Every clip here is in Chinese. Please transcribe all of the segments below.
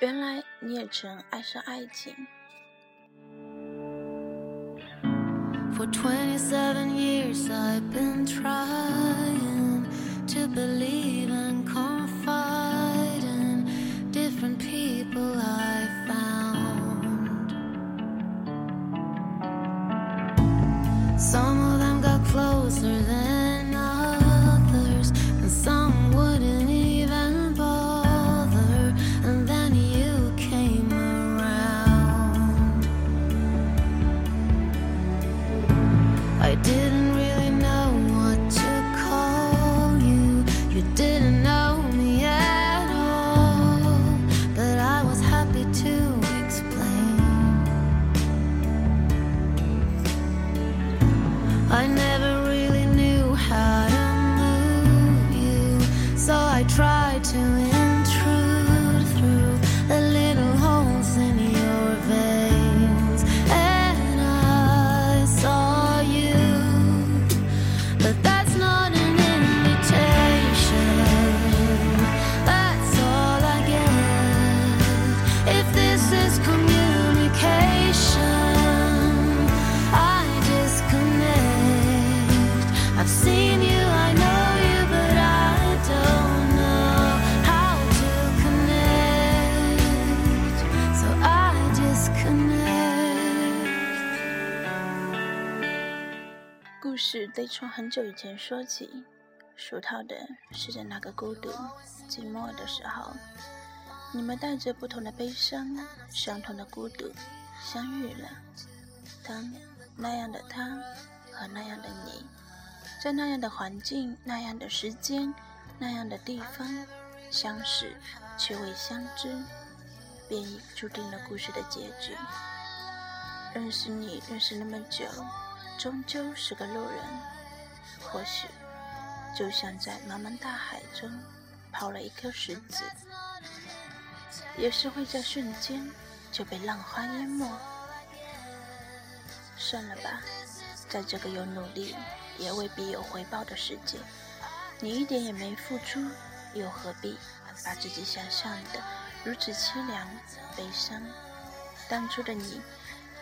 原来你也曾爱上爱情。For twenty-seven years I've been trying to believe 故事得从很久以前说起，俗套的是在那个孤独、寂寞的时候，你们带着不同的悲伤、相同的孤独相遇了。当那样的他和那样的你，在那样的环境、那样的时间、那样的地方相识，却未相知，便已注定了故事的结局。认识你，认识那么久。终究是个路人，或许就像在茫茫大海中抛了一颗石子，也是会在瞬间就被浪花淹没。算了吧，在这个有努力也未必有回报的世界，你一点也没付出，又何必把自己想象的如此凄凉悲伤？当初的你，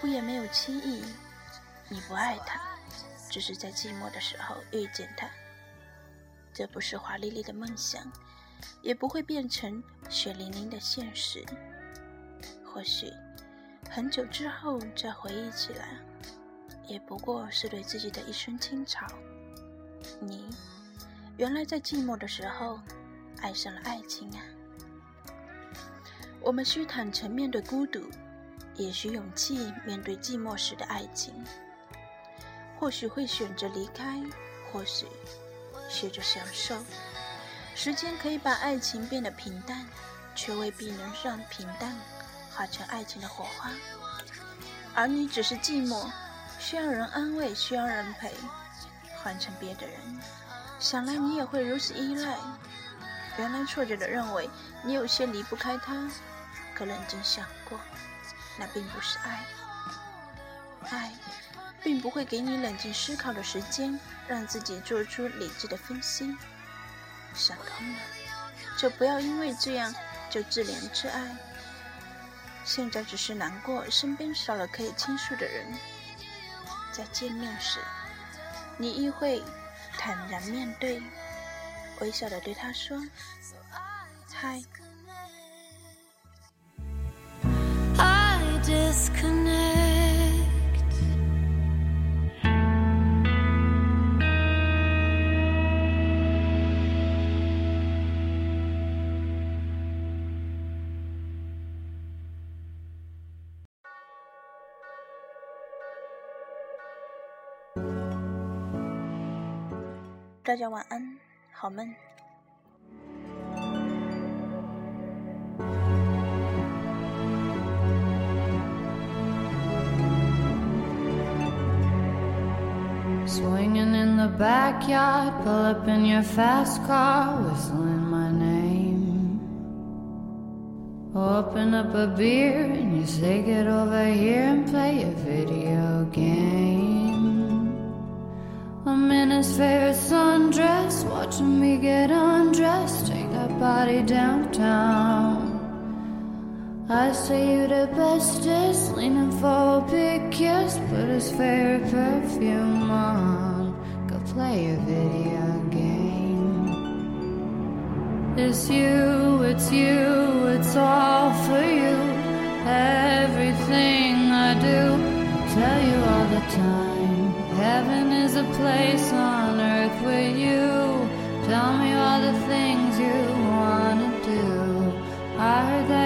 不也没有轻易？你不爱他，只是在寂寞的时候遇见他。这不是华丽丽的梦想，也不会变成血淋淋的现实。或许很久之后再回忆起来，也不过是对自己的一声轻嘲。你原来在寂寞的时候爱上了爱情啊！我们需坦诚面对孤独，也需勇气面对寂寞时的爱情。或许会选择离开，或许学着享受。时间可以把爱情变得平淡，却未必能让平淡化成爱情的火花。而你只是寂寞，需要人安慰，需要人陪。换成别的人，想来你也会如此依赖。原来错觉的认为你有些离不开他，可冷静想过，那并不是爱。爱。并不会给你冷静思考的时间，让自己做出理智的分析。想通了，就不要因为这样就自怜自爱。现在只是难过，身边少了可以倾诉的人。在见面时，你亦会坦然面对，微笑的对他说：“嗨。”大家晚安，好梦。 Swinging in the backyard, pull up in your fast car, whistling my name. Open up a beer and you say, Get over here and play a video game. I'm in his favorite sundress, watching me get undressed, take that body downtown. I say you the bestest, leaning for a big kiss, put his favorite perfume on, go play a video game. It's you, it's you, it's all for you. Everything I do, I tell you all the time. Place on earth with you. Tell me all the things you wanna do. I heard that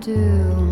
do.